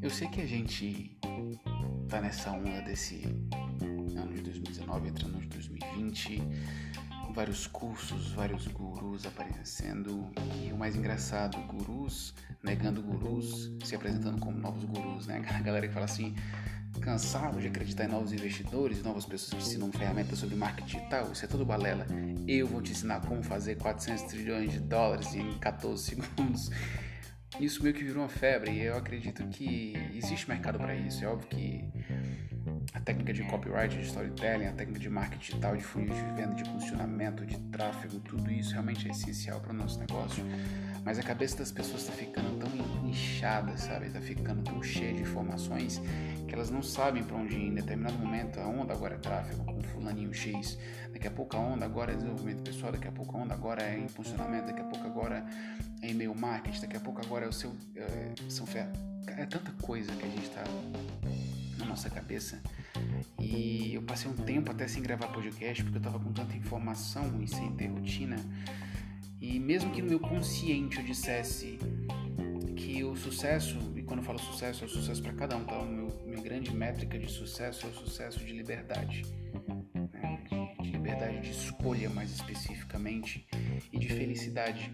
Eu sei que a gente tá nessa onda desse ano de 2019 entrando de 2020, vários cursos, vários gurus aparecendo e o mais engraçado, gurus negando gurus, se apresentando como novos gurus, né? A galera que fala assim, cansado de acreditar em novos investidores, novas pessoas que ensinam ferramentas sobre marketing digital, isso é tudo balela. Eu vou te ensinar como fazer 400 trilhões de dólares em 14 segundos isso meio que virou uma febre e eu acredito que existe mercado para isso. É óbvio que técnica de copyright, de storytelling, a técnica de marketing digital, de funil de venda, de funcionamento, de tráfego, tudo isso realmente é essencial para o nosso negócio. Mas a cabeça das pessoas está ficando tão inchada, sabe? Está ficando tão cheia de informações que elas não sabem para onde ir. Em determinado momento, a onda agora é tráfego com fulaninho X. Daqui a pouco a onda agora é desenvolvimento pessoal. Daqui a pouco a onda agora é em funcionamento. Daqui a pouco agora é e-mail marketing. Daqui a pouco agora é o seu... É, são é tanta coisa que a gente está na nossa cabeça. E eu passei um tempo até sem gravar podcast porque eu estava com tanta informação e sem ter rotina. E mesmo que no meu consciente eu dissesse que o sucesso, e quando eu falo sucesso, é o sucesso para cada um, tá? O minha grande métrica de sucesso é o sucesso de liberdade. Né? De, de liberdade de escolha, mais especificamente, e de felicidade.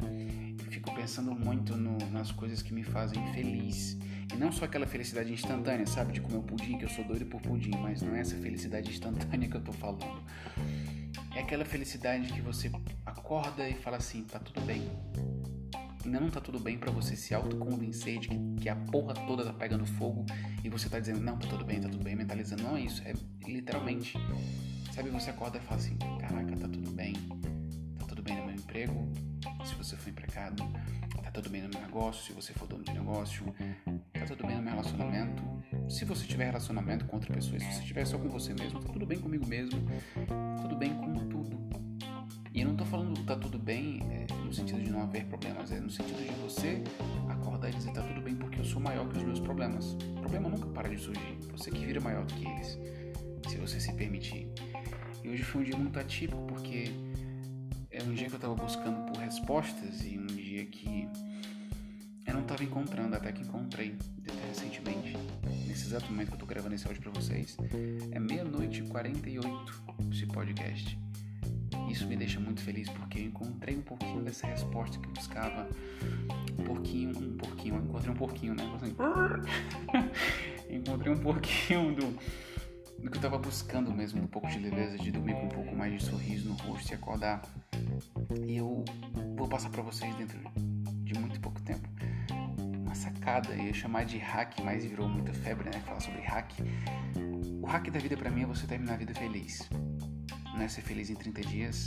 Eu fico pensando muito no, nas coisas que me fazem feliz. E não só aquela felicidade instantânea, sabe? De comer um pudim, que eu sou doido por pudim, mas não é essa felicidade instantânea que eu tô falando. É aquela felicidade que você acorda e fala assim, tá tudo bem. Ainda não tá tudo bem para você se autoconvencer de que, que a porra toda tá pegando fogo e você tá dizendo, não, tá tudo bem, tá tudo bem, mentalizando. Não é isso, é literalmente. Sabe, você acorda e fala assim, caraca, tá tudo bem. Tá tudo bem no meu emprego, você for empregado. Tá tudo bem no meu negócio, se você for dono de negócio. Tá tudo bem no meu relacionamento. Se você tiver relacionamento com outra pessoa, se você estiver só com você mesmo, tá tudo bem comigo mesmo. Tá tudo bem com tudo. E eu não tô falando tá tudo bem é, no sentido de não haver problemas, é no sentido de você acordar e dizer tá tudo bem porque eu sou maior que os meus problemas. O problema nunca para de surgir. Você que vira maior do que eles, se você se permitir. E hoje foi um dia muito atípico porque é um dia que eu tava buscando por respostas e um dia que eu não estava encontrando, até que encontrei recentemente. Nesse exato momento que eu tô gravando esse áudio para vocês, é meia-noite e 48 esse podcast. Isso me deixa muito feliz porque eu encontrei um pouquinho dessa resposta que eu buscava. Um pouquinho, um pouquinho, eu encontrei um pouquinho, né? Assim, encontrei um pouquinho do, do que eu tava buscando mesmo, um pouco de leveza, de dormir com um pouco mais de sorriso no rosto e acordar. E eu vou passar para vocês dentro de muito pouco tempo uma sacada, ia chamar de hack, mas virou muita febre, né? Falar sobre hack. O hack da vida para mim é você terminar a vida feliz. Não é ser feliz em 30 dias,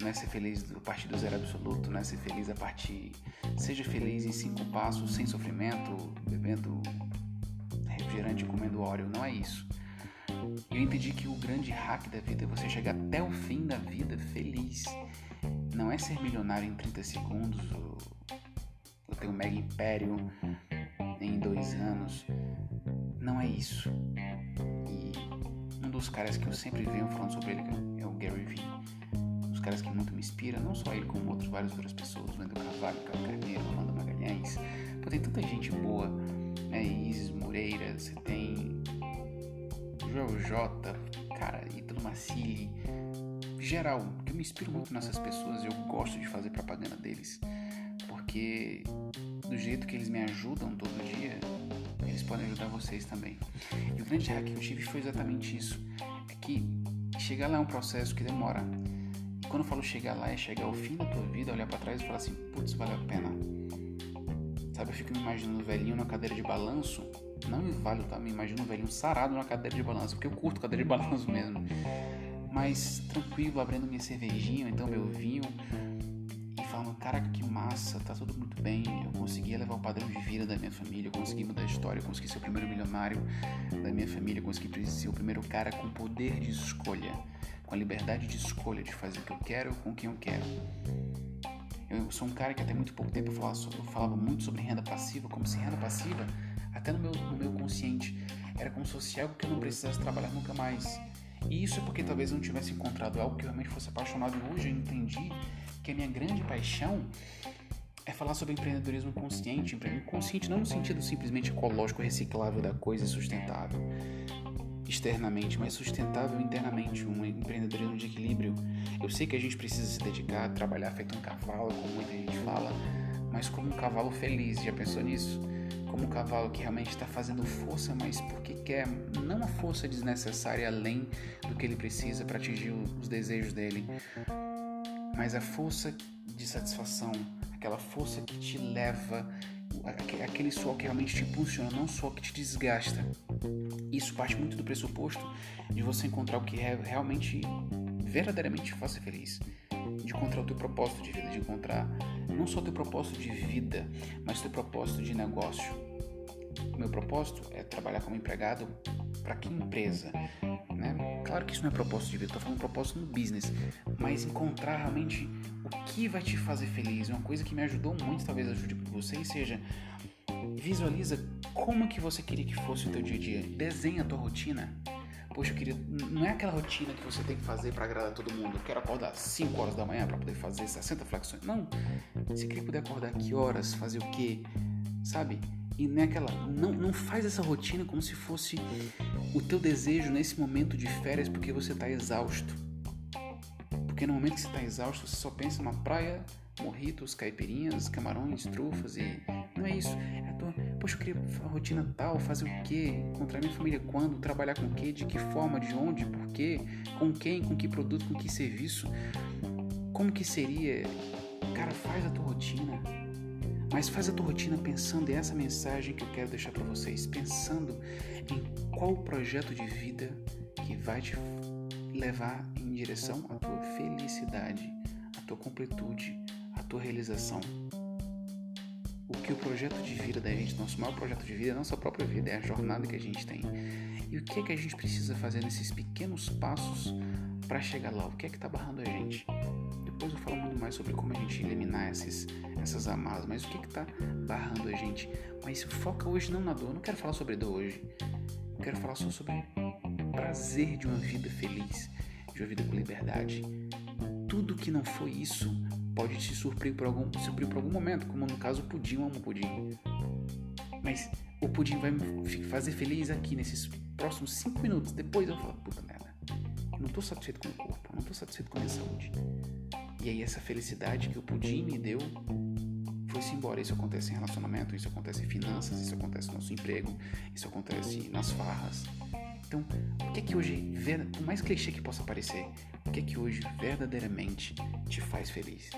não é ser feliz a partir do zero absoluto, não é ser feliz a partir. Seja feliz em cinco passos, sem sofrimento, bebendo refrigerante, comendo óleo, não é isso. Eu entendi que o grande hack da vida é você chegar até o fim da vida feliz. Não é ser milionário em 30 segundos ou, ter um mega império em dois anos. Não é isso. E um dos caras que eu sempre venho falando sobre ele é o Gary Vee. Um dos caras que muito me inspira, não só ele, como outros, várias outras pessoas, Wendel Carvalho, Carlos Carneiro, Amanda Magalhães. Pô, tem tanta gente boa, né? Isis Moreira, você tem Joel J, cara, Ítalo Macili, geral, que eu me inspiro muito nessas pessoas, eu gosto de fazer propaganda deles, porque do jeito que eles me ajudam todo dia, eles podem ajudar vocês também. E o grande hack que eu tive foi exatamente isso, é que chegar lá é um processo que demora. E quando eu falo chegar lá, é chegar ao fim da tua vida, olhar para trás e falar assim, putz, vale a pena. Sabe, eu fico me imaginando velhinho na cadeira de balanço, não vale, tá? Me imagino um velhinho sarado na cadeira de balanço, porque eu curto cadeira de balanço mesmo mas tranquilo, abrindo minha cervejinha, então meu vinho, e falando, caraca, que massa, tá tudo muito bem, eu consegui levar o padrão de vida da minha família, eu consegui mudar a história, eu consegui ser o primeiro milionário da minha família, eu consegui ser o primeiro cara com poder de escolha, com a liberdade de escolha de fazer o que eu quero com quem eu quero. Eu sou um cara que até muito pouco tempo eu falava, eu falava muito sobre renda passiva, como se renda passiva, até no meu, no meu consciente, era como se fosse algo que eu não precisasse trabalhar nunca mais. E isso é porque talvez eu não tivesse encontrado algo que eu realmente fosse apaixonado. E hoje eu entendi que a minha grande paixão é falar sobre empreendedorismo consciente. Empreendedorismo consciente não no sentido simplesmente ecológico, reciclável da coisa sustentável externamente, mas sustentável internamente, um empreendedorismo de equilíbrio. Eu sei que a gente precisa se dedicar trabalhar feito um cavalo, como muita gente fala, mas como um cavalo feliz. Já pensou nisso? Como um cavalo que realmente está fazendo força, mas porque quer, não a força desnecessária além do que ele precisa para atingir os desejos dele, mas a força de satisfação, aquela força que te leva, aquele suor que realmente te impulsiona, não só que te desgasta. Isso parte muito do pressuposto de você encontrar o que realmente, verdadeiramente faça feliz. De encontrar o teu propósito de vida, de encontrar não só o teu propósito de vida, mas o teu propósito de negócio. O meu propósito é trabalhar como empregado para que empresa? Né? Claro que isso não é propósito de vida, estou falando propósito no business, mas encontrar realmente o que vai te fazer feliz. Uma coisa que me ajudou muito, talvez ajude você, seja visualiza como que você queria que fosse o teu dia a dia. Desenha a tua rotina. Poxa, eu queria. Não é aquela rotina que você tem que fazer para agradar todo mundo. Eu quero acordar 5 horas da manhã para poder fazer 60 flexões. Não. Você queria poder acordar que horas, fazer o quê? Sabe? E não é aquela. Não, não faz essa rotina como se fosse o teu desejo nesse momento de férias porque você está exausto. Porque no momento que você está exausto, você só pensa numa praia, morritos, caipirinhas, camarões, trufas e. Não é isso. É. Poxa, eu queria a rotina tal, fazer o quê? Encontrar minha família quando? Trabalhar com o quê? De que forma? De onde? Por quê? Com quem? Com que produto? Com que serviço? Como que seria? Cara, faz a tua rotina. Mas faz a tua rotina pensando, e essa mensagem que eu quero deixar para vocês, pensando em qual projeto de vida que vai te levar em direção à tua felicidade, à tua completude, à tua realização. O que o projeto de vida da gente, nosso maior projeto de vida é a nossa própria vida, é a jornada que a gente tem. E o que é que a gente precisa fazer nesses pequenos passos para chegar lá? O que é que está barrando a gente? Depois eu falo muito mais sobre como a gente eliminar esses, essas amarras, mas o que está barrando a gente? Mas foca hoje não na dor, eu não quero falar sobre dor hoje. Eu quero falar só sobre o prazer de uma vida feliz, de uma vida com liberdade. Tudo que não foi isso pode te surpreender por algum, surpreender por algum momento, como no caso o pudim, eu amo o pudim. Mas o pudim vai me fazer feliz aqui nesses próximos 5 minutos. Depois eu falo, puta merda, eu não tô satisfeito com o meu corpo, eu não tô satisfeito com a minha saúde. E aí essa felicidade que o pudim me deu foi-se embora. Isso acontece em relacionamento, isso acontece em finanças, isso acontece no nosso emprego, isso acontece nas farras. Então, o que é que hoje, por mais clichê que possa parecer, o que é que hoje verdadeiramente te faz feliz?